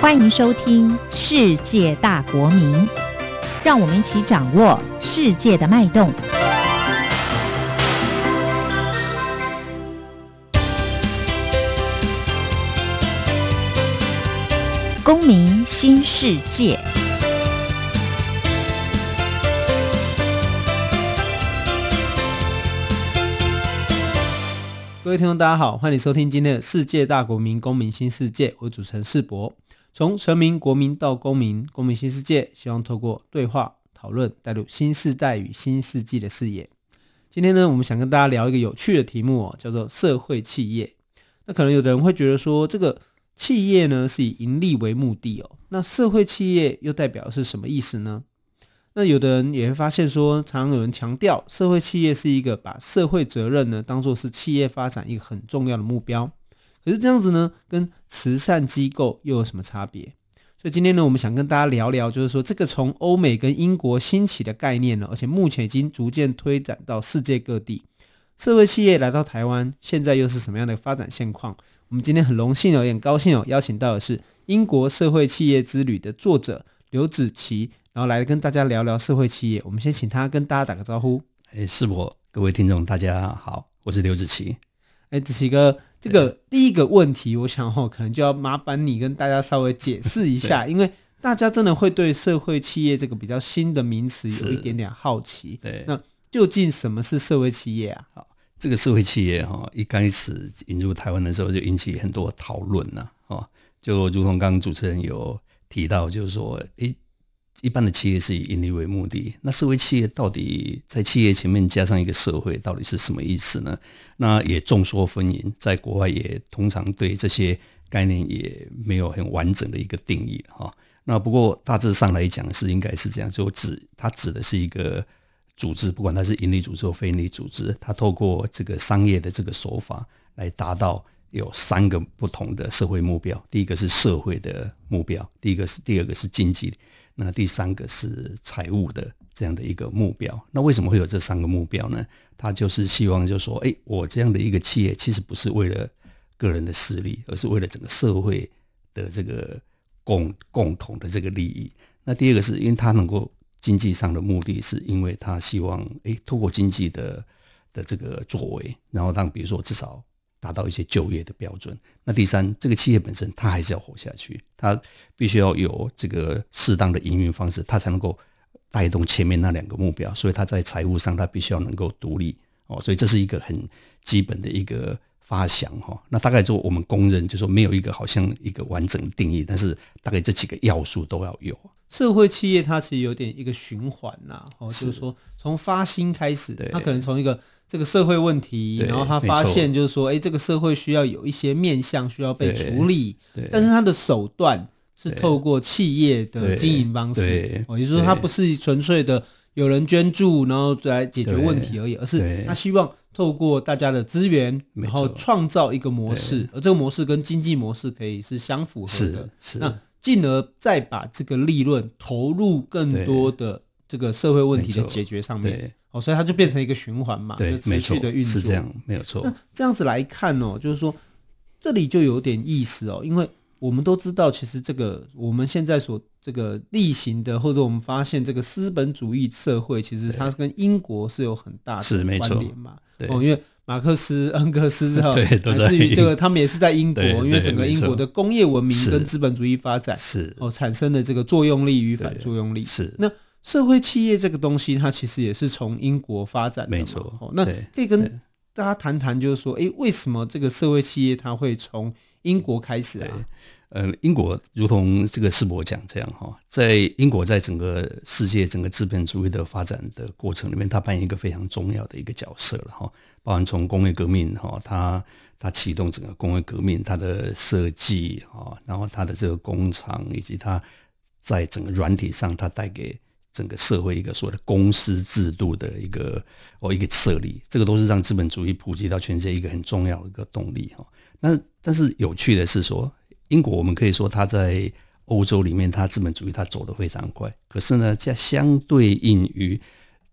欢迎收听《世界大国民》，让我们一起掌握世界的脉动。公民新世界。各位听众，大家好，欢迎收听今天的《世界大国民公民新世界》，我主持人世博。从臣民、国民到公民，公民新世界，希望透过对话讨论，带入新世代与新世纪的视野。今天呢，我们想跟大家聊一个有趣的题目哦，叫做社会企业。那可能有的人会觉得说，这个企业呢是以盈利为目的哦，那社会企业又代表的是什么意思呢？那有的人也会发现说，常常有人强调，社会企业是一个把社会责任呢当做是企业发展一个很重要的目标。可是这样子呢，跟慈善机构又有什么差别？所以今天呢，我们想跟大家聊聊，就是说这个从欧美跟英国兴起的概念呢，而且目前已经逐渐推展到世界各地。社会企业来到台湾，现在又是什么样的发展现况？我们今天很荣幸哦，也很高兴哦，邀请到的是《英国社会企业之旅》的作者刘子琪，然后来跟大家聊聊社会企业。我们先请他跟大家打个招呼。哎，是我，各位听众，大家好，我是刘子琪。哎，子琪哥。这个第一个问题，我想哦，可能就要麻烦你跟大家稍微解释一下，因为大家真的会对社会企业这个比较新的名词有一点点好奇。对，那究竟什么是社会企业啊？好，这个社会企业哈，一开始引入台湾的时候就引起很多讨论呐，哦，就如同刚刚主持人有提到，就是说，诶。一般的企业是以盈利为目的，那社会企业到底在企业前面加上一个社会，到底是什么意思呢？那也众说纷纭，在国外也通常对这些概念也没有很完整的一个定义哈。那不过大致上来讲是应该是这样，就指它指的是一个组织，不管它是盈利组织或非盈利组织，它透过这个商业的这个手法来达到有三个不同的社会目标。第一个是社会的目标，第一个是第二个是经济。那第三个是财务的这样的一个目标。那为什么会有这三个目标呢？他就是希望，就是说，哎，我这样的一个企业，其实不是为了个人的私利，而是为了整个社会的这个共共同的这个利益。那第二个是因为他能够经济上的目的，是因为他希望，哎，透过经济的的这个作为，然后让比如说至少。达到一些就业的标准。那第三，这个企业本身它还是要活下去，它必须要有这个适当的营运方式，它才能够带动前面那两个目标。所以它在财务上，它必须要能够独立哦。所以这是一个很基本的一个发想哈。那大概就我们公认，就说没有一个好像一个完整的定义，但是大概这几个要素都要有。社会企业它其实有点一个循环呐，哦，就是说从发心开始，它可能从一个。这个社会问题，然后他发现就是说，哎，这个社会需要有一些面向需要被处理，但是他的手段是透过企业的经营方式，也就是说，他不是纯粹的有人捐助然后来解决问题而已，而是他希望透过大家的资源，然后创造一个模式，而这个模式跟经济模式可以是相符合的，是那进而再把这个利润投入更多的这个社会问题的解决上面。哦，所以它就变成一个循环嘛，对，就持续的运作，是这样，没有错。那这样子来看哦，就是说这里就有点意思哦，因为我们都知道，其实这个我们现在所这个例行的，或者我们发现这个资本主义社会，其实它跟英国是有很大的关联嘛。对，哦，因为马克思、恩格斯 之后，乃至于这个他们也是在英国，因为整个英国的工业文明跟资本主义发展是哦产生的这个作用力与反作用力是那。社会企业这个东西，它其实也是从英国发展的，没错。那可以跟大家谈谈，就是说，诶，为什么这个社会企业它会从英国开始啊？呃，英国如同这个世博讲这样哈，在英国在整个世界整个资本主义的发展的过程里面，它扮演一个非常重要的一个角色了哈。包含从工业革命哈，它它启动整个工业革命，它的设计哈，然后它的这个工厂以及它在整个软体上，它带给整个社会一个所谓的公司制度的一个哦一个设立，这个都是让资本主义普及到全世界一个很重要的一个动力哈。那但是有趣的是说，英国我们可以说它在欧洲里面，它资本主义它走得非常快，可是呢，在相对应于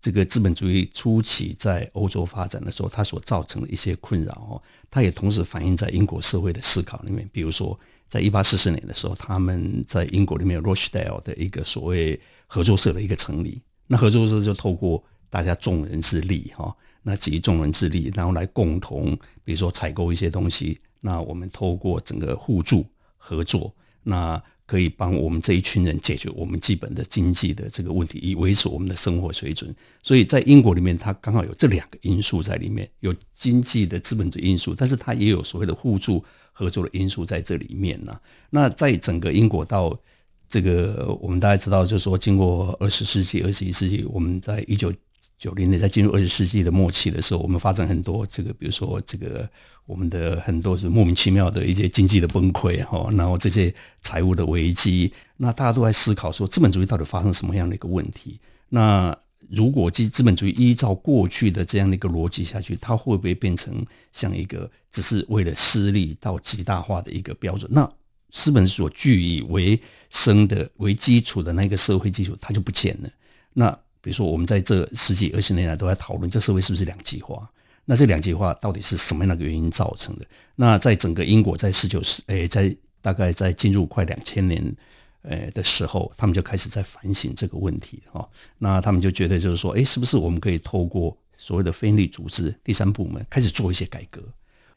这个资本主义初期在欧洲发展的时候，它所造成的一些困扰哦，它也同时反映在英国社会的思考里面。比如说，在一八四四年的时候，他们在英国里面 Rochdale 的一个所谓合作社的一个成立，那合作社就透过大家众人之力哈，那集众人之力，然后来共同，比如说采购一些东西，那我们透过整个互助合作，那。可以帮我们这一群人解决我们基本的经济的这个问题，以维持我们的生活水准。所以在英国里面，它刚好有这两个因素在里面，有经济的资本主义因素，但是它也有所谓的互助合作的因素在这里面呢。那在整个英国到这个，我们大家知道，就是说，经过二十世纪、二十一世纪，我们在一九九零年在进入二十世纪的末期的时候，我们发展很多这个，比如说这个我们的很多是莫名其妙的一些经济的崩溃哈，然后这些财务的危机，那大家都在思考说资本主义到底发生什么样的一个问题？那如果资资本主义依照过去的这样的一个逻辑下去，它会不会变成像一个只是为了私利到极大化的一个标准？那资本所据以为生的为基础的那个社会基础，它就不见了。那比如说，我们在这十几二十年来都在讨论，这社会是不是两极化？那这两极化到底是什么样的原因造成的？那在整个英国，在十九世，诶，在大概在进入快两千年，诶的时候，他们就开始在反省这个问题哈。那他们就觉得，就是说，诶，是不是我们可以透过所谓的非营利组织、第三部门开始做一些改革？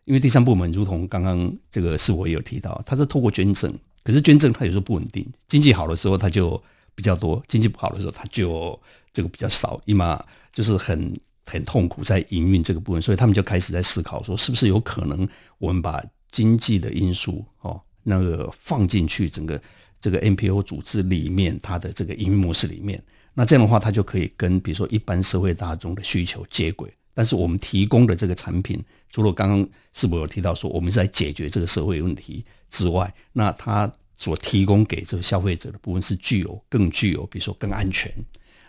因为第三部门，如同刚刚这个是我也有提到，它是透过捐赠，可是捐赠它有时候不稳定，经济好的时候它就比较多，经济不好的时候它就。这个比较少，一嘛就是很很痛苦在营运这个部分，所以他们就开始在思考说，是不是有可能我们把经济的因素哦那个放进去整个这个 NPO 组织里面，它的这个营运模式里面，那这样的话，它就可以跟比如说一般社会大众的需求接轨。但是我们提供的这个产品，除了刚刚是否有提到说我们是在解决这个社会问题之外，那它所提供给这个消费者的部分是具有更具有，比如说更安全。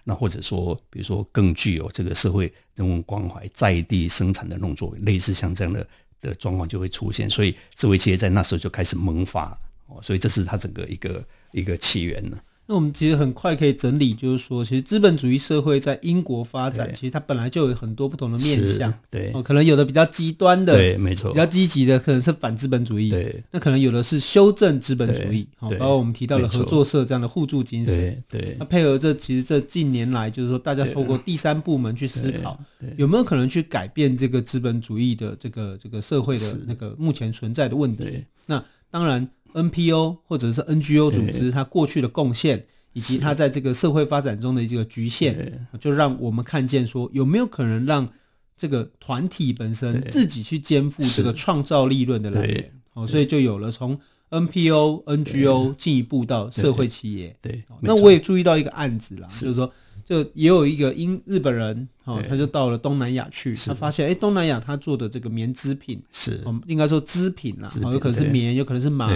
那或者说，比如说更具有这个社会人文关怀，在地生产的那种作为，类似像这样的的状况就会出现，所以社会企业在那时候就开始萌发，哦，所以这是它整个一个一个起源呢。那我们其实很快可以整理，就是说，其实资本主义社会在英国发展，其实它本来就有很多不同的面向，对，可能有的比较极端的，对，没错，比较积极的可能是反资本主义，对，那可能有的是修正资本主义，好，包括我们提到了合作社这样的互助精神，对，那配合这其实这近年来就是说，大家透过第三部门去思考，有没有可能去改变这个资本主义的这个这个社会的那个目前存在的问题？那当然，NPO 或者是 NGO 组织它过去的贡献。以及它在这个社会发展中的这个局限，就让我们看见说，有没有可能让这个团体本身自己去肩负这个创造利润的来源？哦，所以就有了从 NPO、NGO 进一步到社会企业。对，那我也注意到一个案子啦，就是说。就也有一个英日本人，哦，他就到了东南亚去，他发现，哎，东南亚他做的这个棉织品是，我们应该说织品啦，哦有可能是棉，有可能是麻，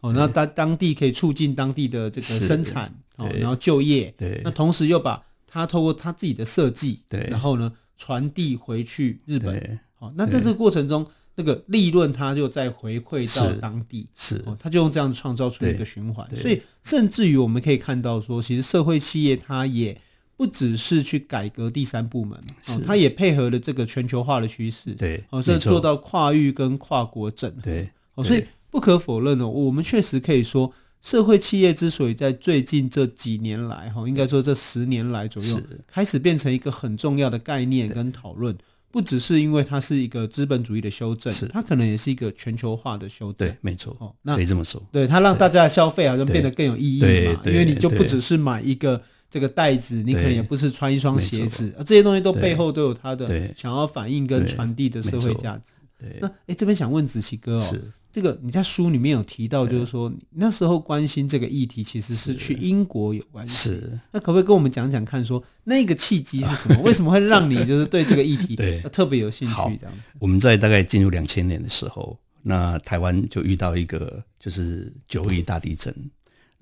哦，那当当地可以促进当地的这个生产，哦，然后就业，对，那同时又把他透过他自己的设计，对，然后呢传递回去日本，好，那在这个过程中，那个利润他就再回馈到当地，是，他就用这样创造出一个循环，所以甚至于我们可以看到说，其实社会企业它也。不只是去改革第三部门，是。哦，它也配合了这个全球化的趋势，对，哦，所以做到跨域跟跨国整合，对，哦，所以不可否认哦，我们确实可以说，社会企业之所以在最近这几年来，哈，应该说这十年来左右，开始变成一个很重要的概念跟讨论，不只是因为它是一个资本主义的修正，是。它可能也是一个全球化的修正，对，没错，哦，那可以这么说，对，它让大家的消费好像变得更有意义嘛，因为你就不只是买一个。这个袋子，你可能也不是穿一双鞋子，啊这些东西都背后都有它的想要反映跟传递的社会价值。那哎，这边想问子琪哥哦，这个你在书里面有提到，就是说那时候关心这个议题，其实是去英国有关系。是，那可不可以跟我们讲讲看，说那个契机是什么？为什么会让你就是对这个议题 特别有兴趣？这样子。我们在大概进入两千年的时候，那台湾就遇到一个就是九二一大地震。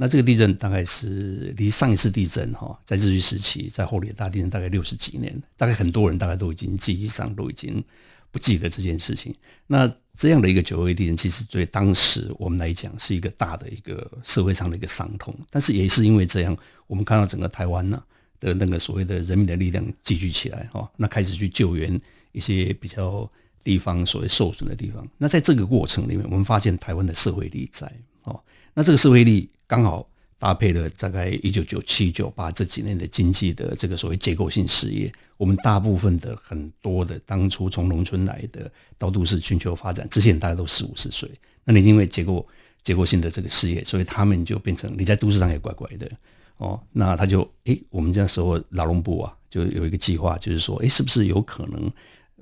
那这个地震大概是离上一次地震哈，在日据时期，在后里大地震大概六十几年，大概很多人大概都已经记忆上都已经不记得这件事情。那这样的一个九二地震，其实对当时我们来讲是一个大的一个社会上的一个伤痛，但是也是因为这样，我们看到整个台湾呢，的那个所谓的人民的力量集聚起来哈，那开始去救援一些比较地方所谓受损的地方。那在这个过程里面，我们发现台湾的社会力在哦，那这个社会力刚好搭配了大概一九九七九八这几年的经济的这个所谓结构性失业，我们大部分的很多的当初从农村来的到都市寻求发展，这些人大家都四五十岁，那你因为结构结构性的这个失业，所以他们就变成你在都市上也怪怪的。哦，那他就哎，我们这时候劳动部啊，就有一个计划，就是说，哎，是不是有可能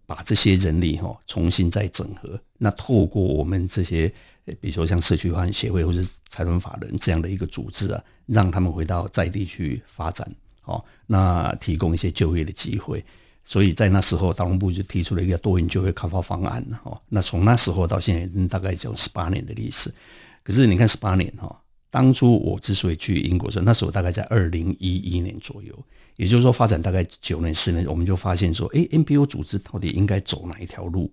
把这些人力哈重新再整合？那透过我们这些，比如说像社区发展协会或者财团法人这样的一个组织啊，让他们回到在地去发展，哦，那提供一些就业的机会。所以在那时候，劳动部就提出了一个多元就业开发方案，哦，那从那时候到现在，大概只有十八年的历史。可是你看，十八年哈。当初我之所以去英国的时候，那时候大概在二零一一年左右，也就是说发展大概九年十年，我们就发现说，诶，NPO 组织到底应该走哪一条路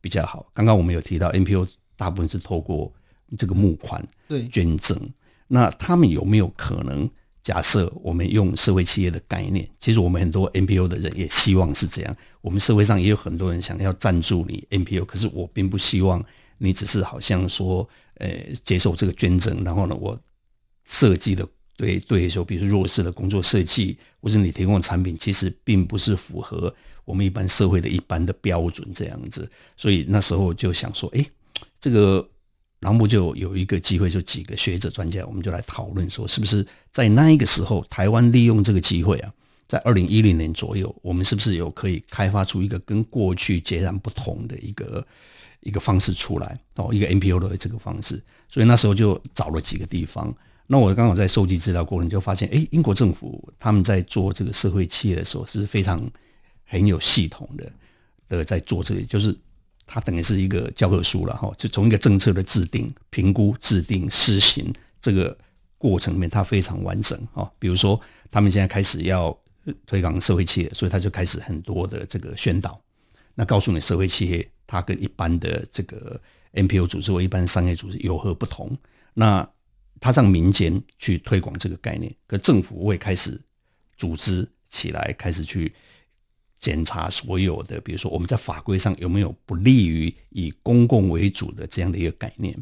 比较好？刚刚我们有提到，NPO 大部分是透过这个募款、对捐赠，那他们有没有可能？假设我们用社会企业的概念，其实我们很多 NPO 的人也希望是这样。我们社会上也有很多人想要赞助你 NPO，可是我并不希望。你只是好像说，呃，接受这个捐赠，然后呢，我设计的对对说，比如说弱势的工作设计，或者你提供的产品，其实并不是符合我们一般社会的一般的标准这样子。所以那时候就想说，哎，这个栏目就有一个机会，就几个学者专家，我们就来讨论说，是不是在那一个时候，台湾利用这个机会啊，在二零一零年左右，我们是不是有可以开发出一个跟过去截然不同的一个。一个方式出来哦，一个 NPO 的这个方式，所以那时候就找了几个地方。那我刚好在收集资料过程就发现，哎，英国政府他们在做这个社会企业的时候是非常很有系统的的在做这个，就是它等于是一个教科书了哈。就从一个政策的制定、评估、制定、施行这个过程里面，它非常完整哈。比如说，他们现在开始要推广社会企业，所以他就开始很多的这个宣导，那告诉你社会企业。它跟一般的这个 NPO 组织或一般商业组织有何不同？那他让民间去推广这个概念，可政府会开始组织起来，开始去检查所有的，比如说我们在法规上有没有不利于以公共为主的这样的一个概念？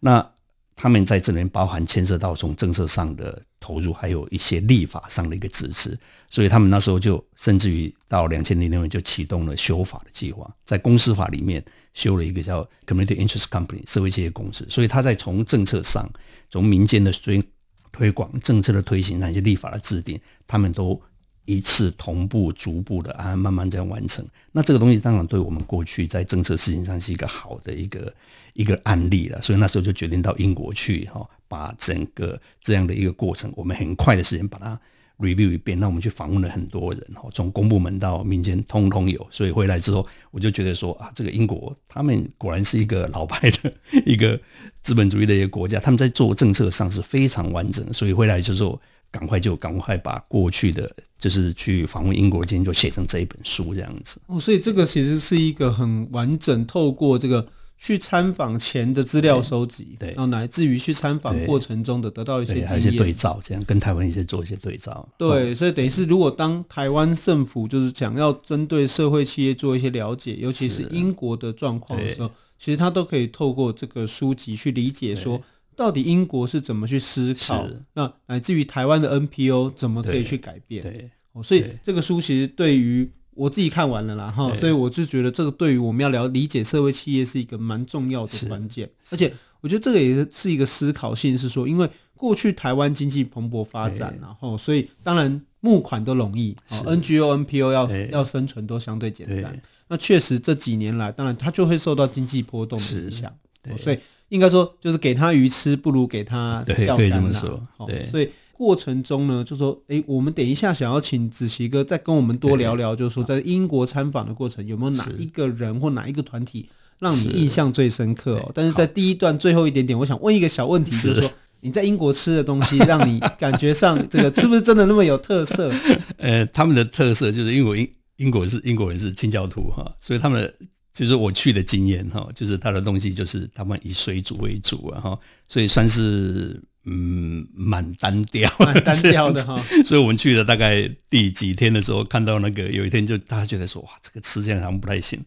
那他们在这里面包含牵涉到从政策上的投入，还有一些立法上的一个支持，所以他们那时候就甚至于到两千零六年就启动了修法的计划，在公司法里面修了一个叫 Community Interest Company 社会企业公司，所以他在从政策上，从民间的推推广、政策的推行，那些立法的制定，他们都。一次同步、逐步的啊，慢慢这样完成。那这个东西当然对我们过去在政策事情上是一个好的一个一个案例了。所以那时候就决定到英国去哈，把整个这样的一个过程，我们很快的时间把它 review 一遍。那我们去访问了很多人哦，从公部门到民间通通有。所以回来之后，我就觉得说啊，这个英国他们果然是一个老牌的 一个资本主义的一个国家，他们在做政策上是非常完整。所以回来就说。赶快就赶快把过去的就是去访问英国，今天就写成这一本书这样子哦。所以这个其实是一个很完整，透过这个去参访前的资料收集，对，然后乃至于去参访过程中的得到一些经验，还有一些对照，这样跟台湾一些做一些对照。对，所以等于是如果当台湾政府就是想要针对社会企业做一些了解，尤其是英国的状况的时候，其实他都可以透过这个书籍去理解说。到底英国是怎么去思考？那乃至于台湾的 NPO 怎么可以去改变？对，哦，所以这个书其实对于我自己看完了啦，哈，所以我就觉得这个对于我们要了理解社会企业是一个蛮重要的关键。而且我觉得这个也是一个思考性，是说，因为过去台湾经济蓬勃发展，然后所以当然募款都容易，NGO、NPO 要要生存都相对简单。那确实这几年来，当然它就会受到经济波动的影响，所以。应该说，就是给他鱼吃，不如给他钓竿。可以这么说。对，所以过程中呢，就说，哎，我们等一下想要请子琪哥再跟我们多聊聊，就是说，在英国参访的过程，有没有哪一个人或哪一个团体让你印象最深刻哦？但是在第一段最后一点点，我想问一个小问题，就是说，你在英国吃的东西，让你感觉上这个是不是真的那么有特色？呃，他们的特色就是因为英英国是英国人是清教徒哈，所以他们的。就是我去的经验哈，就是他的东西就是他们以水煮为主啊哈，所以算是嗯，蛮单调，蛮单调的哈。所以我们去了大概第几天的时候，看到那个有一天就大家觉得说，哇，这个吃起来好像不太行。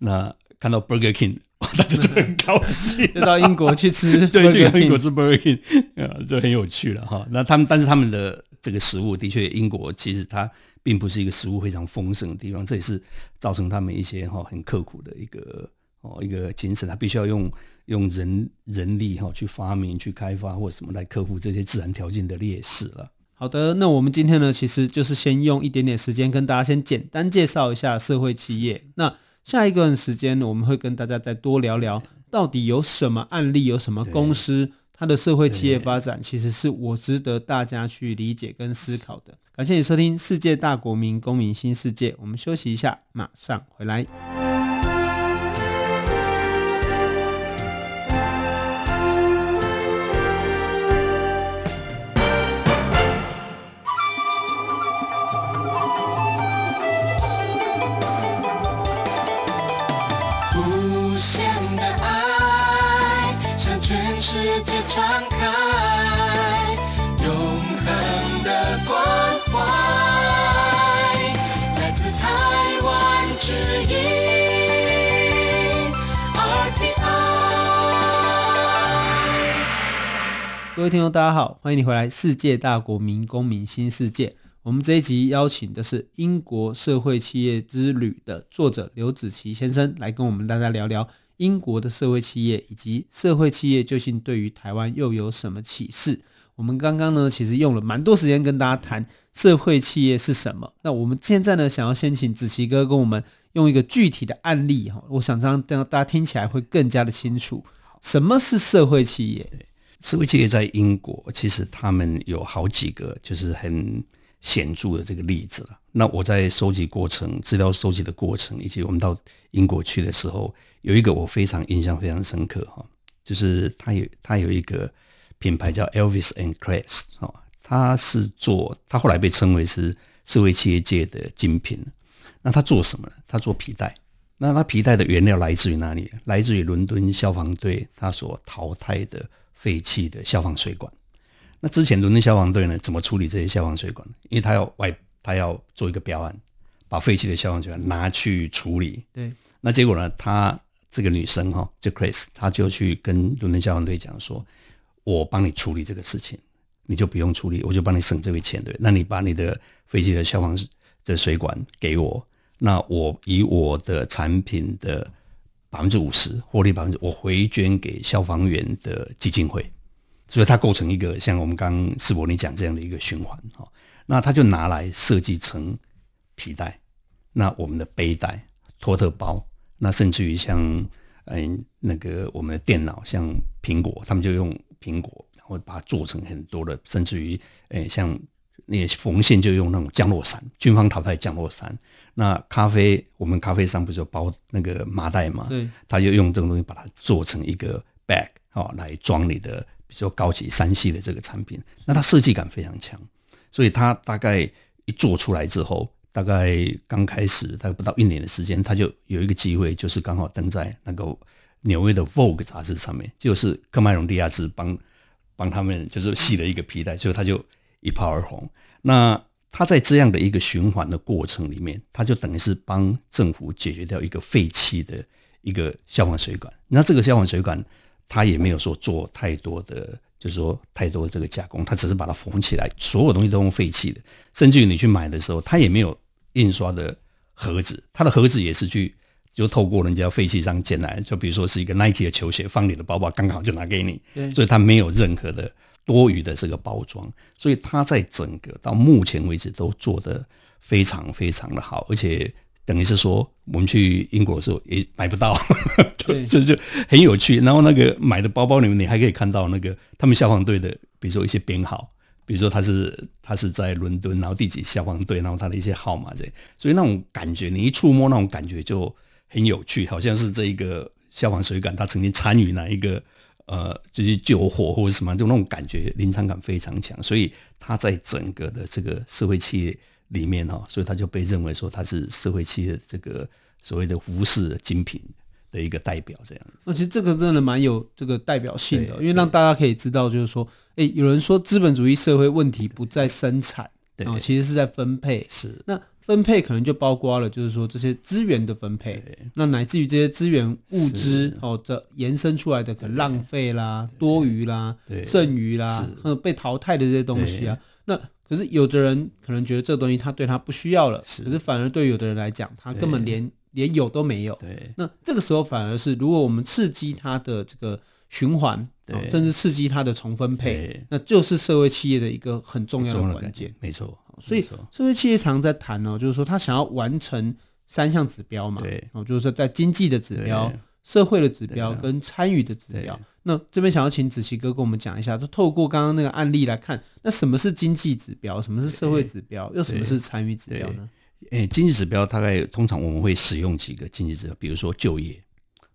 那看到 Burger King，大家就很高兴，就到英国去吃，对，去英国吃 Burger King，就很有趣了哈。那他们，但是他们的这个食物的确，英国其实它并不是一个食物非常丰盛的地方，这也是造成他们一些哈很刻苦的一个哦一个精神，他必须要用。用人人力哈去发明、去开发或什么来克服这些自然条件的劣势了。好的，那我们今天呢，其实就是先用一点点时间跟大家先简单介绍一下社会企业。那下一段时间呢，我们会跟大家再多聊聊，到底有什么案例、有什么公司，它的社会企业发展，其实是我值得大家去理解跟思考的。感谢你收听《世界大国民公民新世界》，我们休息一下，马上回来。敞开，永恒的关怀，来自台湾之音各位听众，大家好，欢迎你回来《世界大国民公民新世界》。我们这一集邀请的是《英国社会企业之旅》的作者刘子琪先生，来跟我们大家聊聊英国的社会企业以及社会企业究竟对于台湾又有什么启示。我们刚刚呢，其实用了蛮多时间跟大家谈社会企业是什么。那我们现在呢，想要先请子琪哥跟我们用一个具体的案例哈，我想这样让大家听起来会更加的清楚，什么是社会企业。社会企业在英国，其实他们有好几个就是很显著的这个例子了。那我在收集过程、资料收集的过程，以及我们到英国去的时候，有一个我非常印象非常深刻哈，就是他有他有一个品牌叫 Elvis and Kress 哈，他是做他后来被称为是社会企业界的精品。那他做什么呢？他做皮带。那他皮带的原料来自于哪里？来自于伦敦消防队他所淘汰的。废弃的消防水管，那之前伦敦消防队呢，怎么处理这些消防水管？因为他要外，他要做一个标案，把废弃的消防水管拿去处理。对，那结果呢，他这个女生哈，就 Chris，他就去跟伦敦消防队讲说：“我帮你处理这个事情，你就不用处理，我就帮你省这笔钱，对？那你把你的废弃的消防的水管给我，那我以我的产品的。”百分之五十获利百分之，我回捐给消防员的基金会，所以它构成一个像我们刚刚世博你讲这样的一个循环哈。那他就拿来设计成皮带，那我们的背带、托特包，那甚至于像嗯那个我们的电脑，像苹果，他们就用苹果，然后把它做成很多的，甚至于诶像。那些缝线就用那种降落伞，军方淘汰降落伞。那咖啡，我们咖啡商不是有包那个麻袋吗？对，他就用这种东西把它做成一个 bag，哦，来装你的，比较高级三系的这个产品。那它设计感非常强，所以它大概一做出来之后，大概刚开始大概不到一年的时间，它就有一个机会，就是刚好登在那个纽约的 Vogue 杂志上面，就是科麦隆迪亚兹帮帮他们就是系了一个皮带，所以他就。一炮而红。那他在这样的一个循环的过程里面，他就等于是帮政府解决掉一个废弃的一个消防水管。那这个消防水管，他也没有说做太多的，就是说太多的这个加工，他只是把它缝起来，所有东西都用废弃的。甚至于你去买的时候，他也没有印刷的盒子，他的盒子也是去就透过人家废弃商捡来，就比如说是一个 Nike 的球鞋，放你的包包刚好就拿给你，所以他没有任何的。多余的这个包装，所以它在整个到目前为止都做得非常非常的好，而且等于是说，我们去英国的时候也买不到，对，这就很有趣。然后那个买的包包里面，你还可以看到那个他们消防队的，比如说一些编号，比如说他是他是在伦敦，然后第几消防队，然后他的一些号码这，所以那种感觉，你一触摸那种感觉就很有趣，好像是这一个消防水管，他曾经参与哪一个。呃，就是救火或者什么，就那种感觉临场感非常强，所以他在整个的这个社会企业里面哈，所以他就被认为说他是社会企业这个所谓的服饰精品的一个代表这样子。那其实这个真的蛮有这个代表性的，因为让大家可以知道，就是说，哎，有人说资本主义社会问题不在生产，对，哦，其实是在分配。是。那分配可能就包括了，就是说这些资源的分配，那乃至于这些资源物资哦，这延伸出来的可能浪费啦、多余啦、剩余啦，呃，被淘汰的这些东西啊，那。可是有的人可能觉得这个东西他对他不需要了，是。可是反而对有的人来讲，他根本连连有都没有。对，那这个时候反而是如果我们刺激他的这个循环，对、哦，甚至刺激他的重分配，那就是社会企业的一个很重要的关键。没错，所以社会企业常在谈哦，就是说他想要完成三项指标嘛，对，哦，就是说在经济的指标。社会的指标跟参与的指标，那这边想要请子琪哥跟我们讲一下，就透过刚刚那个案例来看，那什么是经济指标，什么是社会指标，又什么是参与指标呢？诶、欸，经济指标大概通常我们会使用几个经济指标，比如说就业，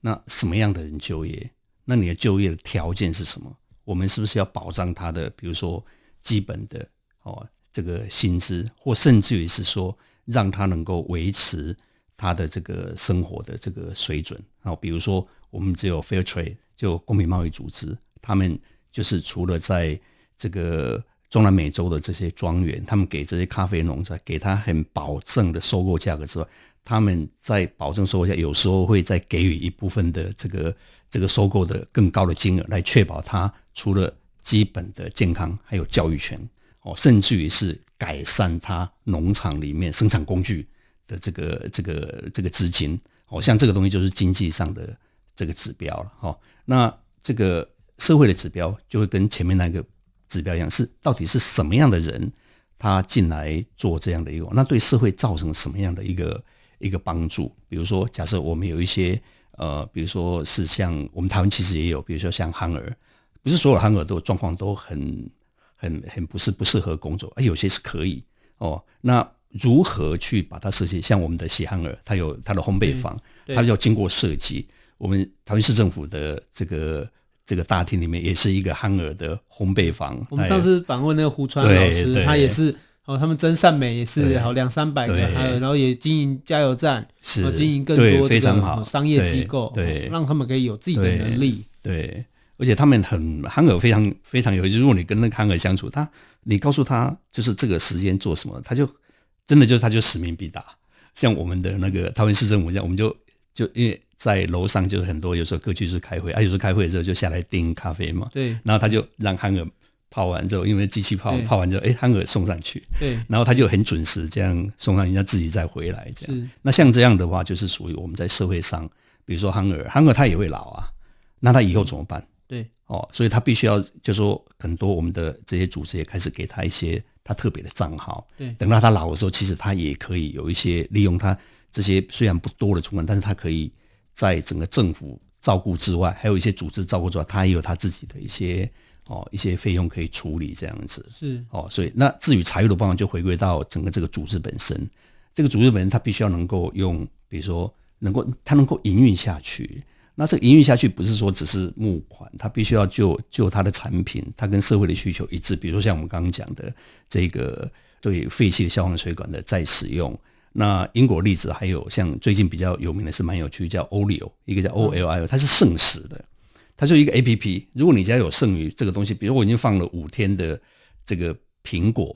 那什么样的人就业？那你的就业的条件是什么？我们是不是要保障他的，比如说基本的哦这个薪资，或甚至于是说让他能够维持。他的这个生活的这个水准，然后比如说我们只有 Fair Trade 就公平贸易组织，他们就是除了在这个中南美洲的这些庄园，他们给这些咖啡农在给他很保证的收购价格之外，他们在保证收购价，有时候会再给予一部分的这个这个收购的更高的金额，来确保他除了基本的健康，还有教育权哦，甚至于是改善他农场里面生产工具。的这个这个这个资金，哦，像这个东西就是经济上的这个指标了，哈。那这个社会的指标就会跟前面那个指标一样，是到底是什么样的人他进来做这样的一个，那对社会造成什么样的一个一个帮助？比如说，假设我们有一些呃，比如说是像我们台湾其实也有，比如说像憨儿，不是所有憨儿都状况都很很很不是不适合工作，而有些是可以哦，那。如何去把它设计？像我们的喜憨儿，它有它的烘焙坊，它要经过设计。我们台湾市政府的这个这个大厅里面也是一个憨儿的烘焙坊。我们上次访问那个胡川老师，他也是哦，他们真善美也是好两三百个憨儿，然后也经营加油站，是经营更多非常好商业机构，对，让他们可以有自己的能力。对，而且他们很憨儿非常非常有意思。如果你跟那个憨儿相处，他你告诉他就是这个时间做什么，他就。真的就是他就使命必达，像我们的那个台湾市政府这样，我们就就因为在楼上就是很多有时候各区是开会，啊有时候开会的时候就下来订咖啡嘛，对，然后他就让憨儿泡完之后，因为机器泡泡完之后，哎憨儿送上去，对，然后他就很准时这样送上，人家自己再回来这样。那像这样的话，就是属于我们在社会上，比如说憨儿，憨儿他也会老啊，那他以后怎么办？对，哦，所以他必须要就说很多我们的这些组织也开始给他一些。他特别的账号，对，等到他老的时候，其实他也可以有一些利用他这些虽然不多的存款，但是他可以在整个政府照顾之外，还有一些组织照顾之外，他也有他自己的一些哦一些费用可以处理这样子，是。哦，所以那至于财务的方面，就回归到整个这个组织本身，这个组织本身他必须要能够用，比如说能够他能够营运下去。那这个营运下去不是说只是募款，它必须要就就它的产品，它跟社会的需求一致。比如说像我们刚刚讲的这个对废弃的消防水管的再使用。那英国例子还有像最近比较有名的是蛮有趣，叫 Olio，一个叫 O L I O，它是剩食的，它就一个 A P P。如果你家有剩余这个东西，比如我已经放了五天的这个苹果，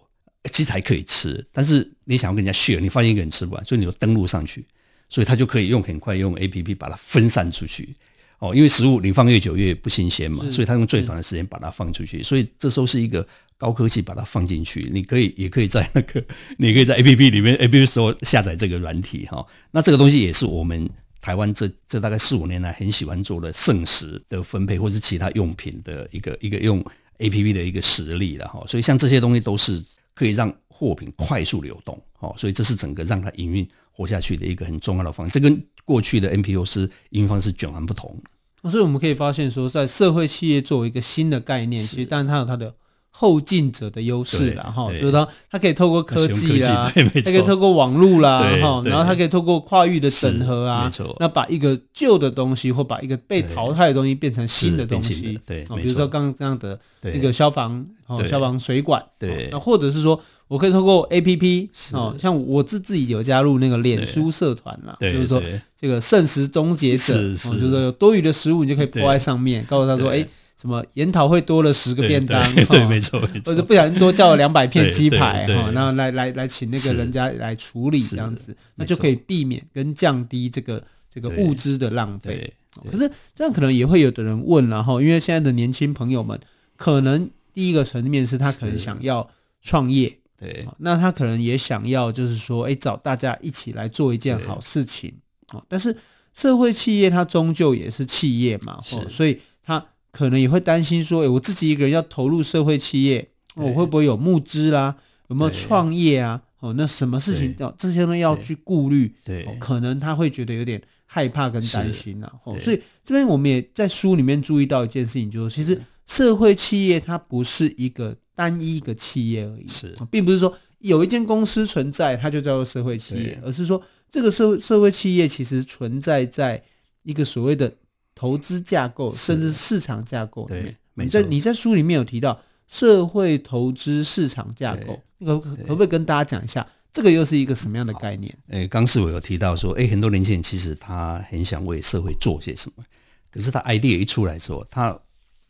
其实还可以吃，但是你想要跟人家 share，你发现一个人吃不完，所以你就登录上去。所以它就可以用很快用 APP 把它分散出去哦，因为食物你放越久越不新鲜嘛，所以它用最短的时间把它放出去。所以这时候是一个高科技把它放进去，你可以也可以在那个，你可以在 APP 里面 APP 时候下载这个软体哈。那这个东西也是我们台湾这这大概四五年来很喜欢做的剩食的分配，或是其他用品的一个一个用 APP 的一个实例了哈。所以像这些东西都是可以让货品快速流动哦，所以这是整个让它营运。活下去的一个很重要的方式，这跟过去的 NPO 是营运方式迥然不同。所以我们可以发现说，在社会企业作为一个新的概念，其实当然它有它的后进者的优势了哈，就是说它可以透过科技啦，它可以透过网络啦哈，然后它可以透过跨域的整合啊，那把一个旧的东西或把一个被淘汰的东西变成新的东西，对，比如说刚刚这样的那个消防哦，消防水管，对，那或者是说我可以透过 APP 哦，像我自自己有加入那个脸书社团啦，就是说这个剩食终结者，就是说有多余的食物你就可以泼在上面，告诉他说哎。什么研讨会多了十个便当，对，对，没错，或者不小心多叫了两百片鸡排哈，然后来来来请那个人家来处理这样子，那就可以避免跟降低这个这个物资的浪费。可是这样可能也会有的人问，然后因为现在的年轻朋友们，可能第一个层面是他可能想要创业，对，那他可能也想要就是说，哎，找大家一起来做一件好事情，但是社会企业它终究也是企业嘛，所以它。可能也会担心说，诶，我自己一个人要投入社会企业，我会不会有募资啦？有没有创业啊？哦，那什么事情要这些呢？要去顾虑？对，可能他会觉得有点害怕跟担心呐。哦，所以这边我们也在书里面注意到一件事情，就是其实社会企业它不是一个单一一个企业而已，是，并不是说有一间公司存在，它就叫做社会企业，而是说这个社会社会企业其实存在在一个所谓的。投资架构，甚至市场架构里面，你在你在书里面有提到社会投资市场架构，可可不可以跟大家讲一下，这个又是一个什么样的概念？诶，刚是我有提到说，诶，很多年轻人其实他很想为社会做些什么，可是他 idea 一出来之后，他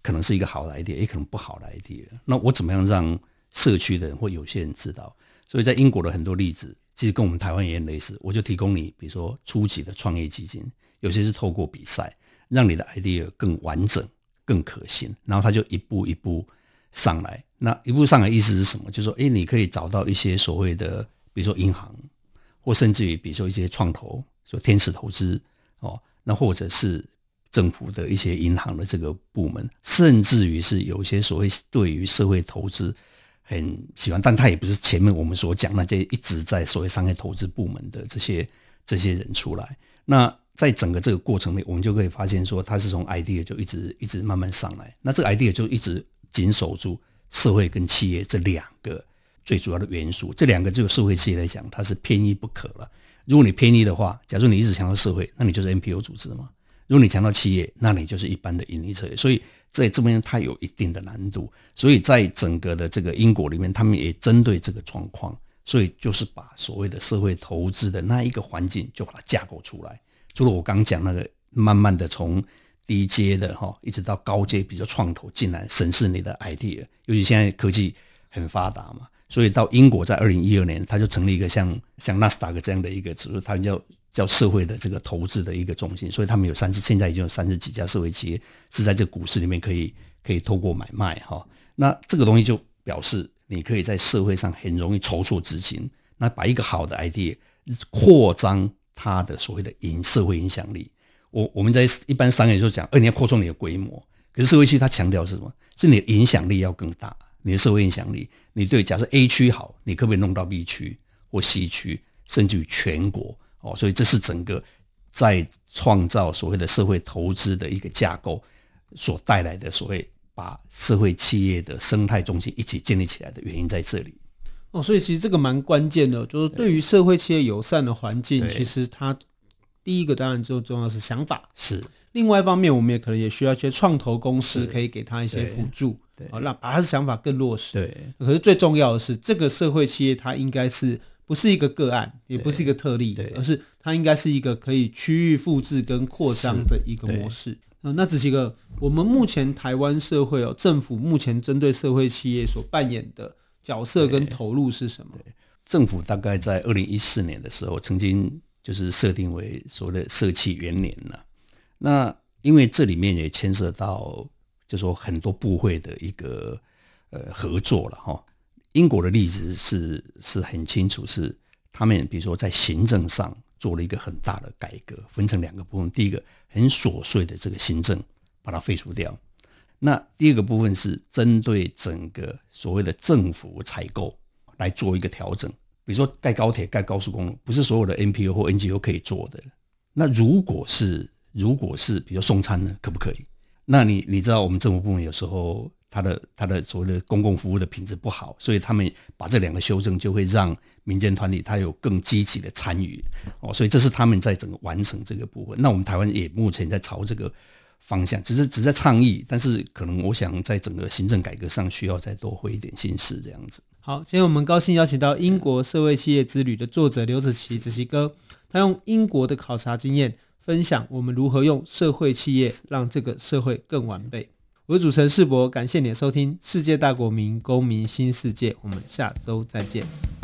可能是一个好的 idea，也可能不好的 idea。那我怎么样让社区的人或有些人知道？所以在英国的很多例子，其实跟我们台湾也很类似。我就提供你，比如说初级的创业基金，有些是透过比赛。让你的 idea 更完整、更可行，然后他就一步一步上来。那一步上来意思是什么？就是说，哎，你可以找到一些所谓的，比如说银行，或甚至于比如说一些创投，说天使投资哦，那或者是政府的一些银行的这个部门，甚至于是有一些所谓对于社会投资很喜欢，但他也不是前面我们所讲那些一直在所谓商业投资部门的这些这些人出来，那。在整个这个过程里，我们就可以发现说，它是从 idea 就一直一直慢慢上来。那这个 idea 就一直紧守住社会跟企业这两个最主要的元素。这两个就社会企业来讲，它是偏一不可了。如果你偏一的话，假如你一直强调社会，那你就是 NPO 组织嘛。如果你强调企业，那你就是一般的盈利策略。所以在这边它有一定的难度。所以在整个的这个英国里面，他们也针对这个状况，所以就是把所谓的社会投资的那一个环境，就把它架构出来。除了我刚讲那个，慢慢的从低阶的哈，一直到高阶，比如说创投进来审视你的 idea，尤其现在科技很发达嘛，所以到英国在二零一二年，他就成立一个像像纳斯达克这样的一个就是，他叫叫社会的这个投资的一个中心，所以他们有三十，现在已经有三十几家社会企业是在这股市里面可以可以透过买卖哈，那这个东西就表示你可以在社会上很容易筹措资金，那把一个好的 idea 扩张。它的所谓的影社会影响力，我我们在一般商业就讲，哎，你要扩充你的规模。可是社会区它强调是什么？是你的影响力要更大，你的社会影响力。你对假设 A 区好，你可不可以弄到 B 区或 C 区，甚至于全国？哦，所以这是整个在创造所谓的社会投资的一个架构所带来的所谓把社会企业的生态中心一起建立起来的原因在这里。哦，所以其实这个蛮关键的，就是对于社会企业友善的环境，其实它第一个当然最重要是想法，是另外一方面，我们也可能也需要一些创投公司可以给他一些辅助，对，让把他的想法更落实。对，可是最重要的是，这个社会企业它应该是不是一个个案，也不是一个特例，而是它应该是一个可以区域复制跟扩张的一个模式。那只是一个我们目前台湾社会哦，政府目前针对社会企业所扮演的。角色跟投入是什么？政府大概在二零一四年的时候，曾经就是设定为所谓的社企元年了。那因为这里面也牵涉到，就说很多部会的一个呃合作了哈。英国的例子是是很清楚，是他们比如说在行政上做了一个很大的改革，分成两个部分。第一个很琐碎的这个行政，把它废除掉。那第二个部分是针对整个所谓的政府采购来做一个调整，比如说盖高铁、盖高速公路，不是所有的 NPO 或 NGO 可以做的。那如果是如果是比如送餐呢，可不可以？那你你知道我们政府部门有时候他它的它的所谓的公共服务的品质不好，所以他们把这两个修正，就会让民间团体它有更积极的参与哦，所以这是他们在整个完成这个部分。那我们台湾也目前在朝这个方向，只是只在倡议，但是可能我想在整个行政改革上需要再多费一点心思这样子。好，今天我们高兴邀请到英国社会企业之旅的作者刘子琪子琪哥，他用英国的考察经验分享我们如何用社会企业让这个社会更完备。我是主持人世博，感谢你的收听《世界大国民公民新世界》，我们下周再见。